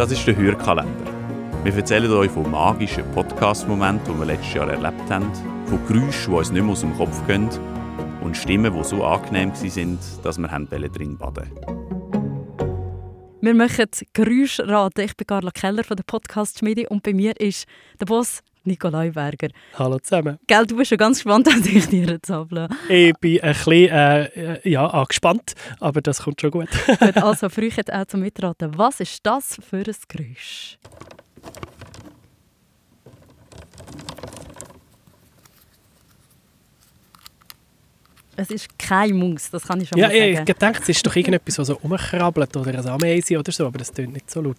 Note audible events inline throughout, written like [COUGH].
Das ist der Hörkalender. Wir erzählen euch von magischen Podcast-Momenten, die wir letztes Jahr erlebt haben, von Geräuschen, die uns nicht mehr aus dem Kopf gehen und Stimmen, die so angenehm waren, dass wir drin baden Wir machen Geräuschraten. Ich bin Carla Keller von der Podcast Schmiede und bei mir ist der Boss Nikolai Berger. Hallo zusammen. Gell, du bist schon ganz gespannt, [LAUGHS] was ich dir zappeln. Ich bin ein bisschen äh, ja, angespannt, aber das kommt schon gut. [LAUGHS] gut also für euch jetzt auch zum Mitraten. Was ist das für ein Geräusch? Es ist keine Maus, das kann ich schon ja, mal sagen. Ja, ich gedacht, es ist doch irgendetwas, was so rumkrabbelt oder ein Ameise oder so, aber das tönt nicht so laut.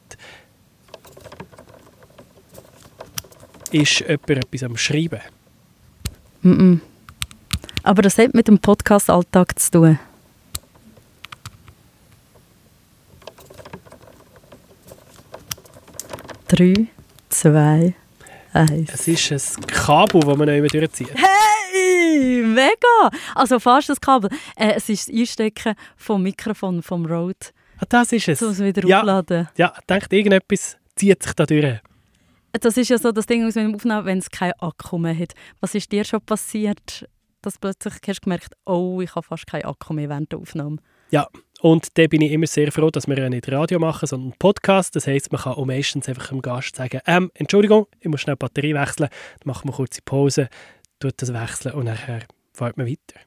Ist jemand etwas am Schreiben? Mm -mm. Aber das hat mit dem Podcast-Alltag zu tun. Drei, zwei, eins. Es ist ein Kabel, das man nicht mehr durchzieht. Hey, mega! Also fast das Kabel. Äh, es ist das Einstecken vom Mikrofon vom Rode. Ah, das ist es. So wieder ja. aufladen. Ja, ich denke, irgendetwas zieht sich da durch. Das ist ja so das Ding, was wir aufnehmen, wenn es keinen Akku mehr hat. Was ist dir schon passiert, dass plötzlich hast du gemerkt, oh, ich habe fast keinen Akku mehr während der Aufnahme? Ja, und da bin ich immer sehr froh, dass wir ja nicht Radio machen, sondern Podcast. Das heisst, man kann auch meistens einfach dem Gast sagen, ähm, Entschuldigung, ich muss schnell die Batterie wechseln, dann machen wir kurze Pause, tut das wechseln und nachher fährt man weiter.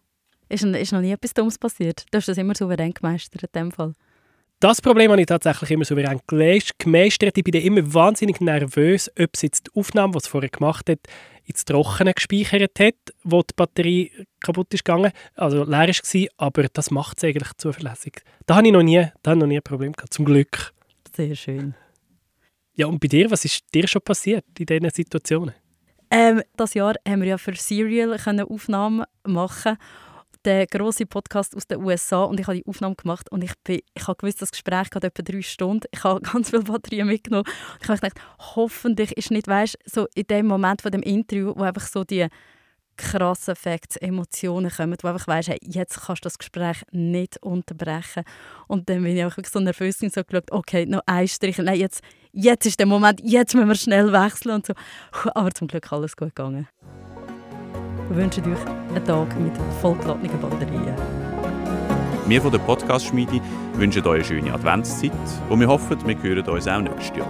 Ist, ist noch nie etwas Dummes passiert? Du hast das immer souverän gemeistert in dem Fall. Das Problem habe ich tatsächlich immer souverän gemeistert. Ich bin immer wahnsinnig nervös, ob es jetzt die Aufnahme, die es vorher gemacht hat, ins Trockene gespeichert hat, wo die Batterie kaputt ist gegangen, also leer war, aber das macht es eigentlich zuverlässig. Da habe ich noch nie, da habe ich noch nie ein Problem gehabt, zum Glück. Sehr schön. Ja, und bei dir, was ist dir schon passiert in diesen Situationen? Ähm, das Jahr haben wir ja für Serial Aufnahmen machen der große Podcast aus den USA und ich habe die Aufnahme gemacht und ich, bin, ich habe gewusst, das Gespräch geht etwa drei Stunden. Ich habe [LAUGHS] ganz viele Batterien mitgenommen und ich habe gedacht, hoffentlich ist nicht, weißt, so in dem Moment von dem Interview, wo einfach so die krassen Facts, Emotionen kommen, wo einfach weißt, hey, jetzt kannst du das Gespräch nicht unterbrechen. Und dann bin ich wirklich so nervös und so geschaut, okay, noch ein Strich, nein, jetzt, jetzt ist der Moment, jetzt müssen wir schnell wechseln und so. Aber zum Glück alles gut gegangen. Wir wünschen euch einen Tag mit vollgeladenen Batterien. Wir von der Podcast-Schmiede wünschen euch eine schöne Adventszeit und wir hoffen, wir hören uns auch nächstes Jahr.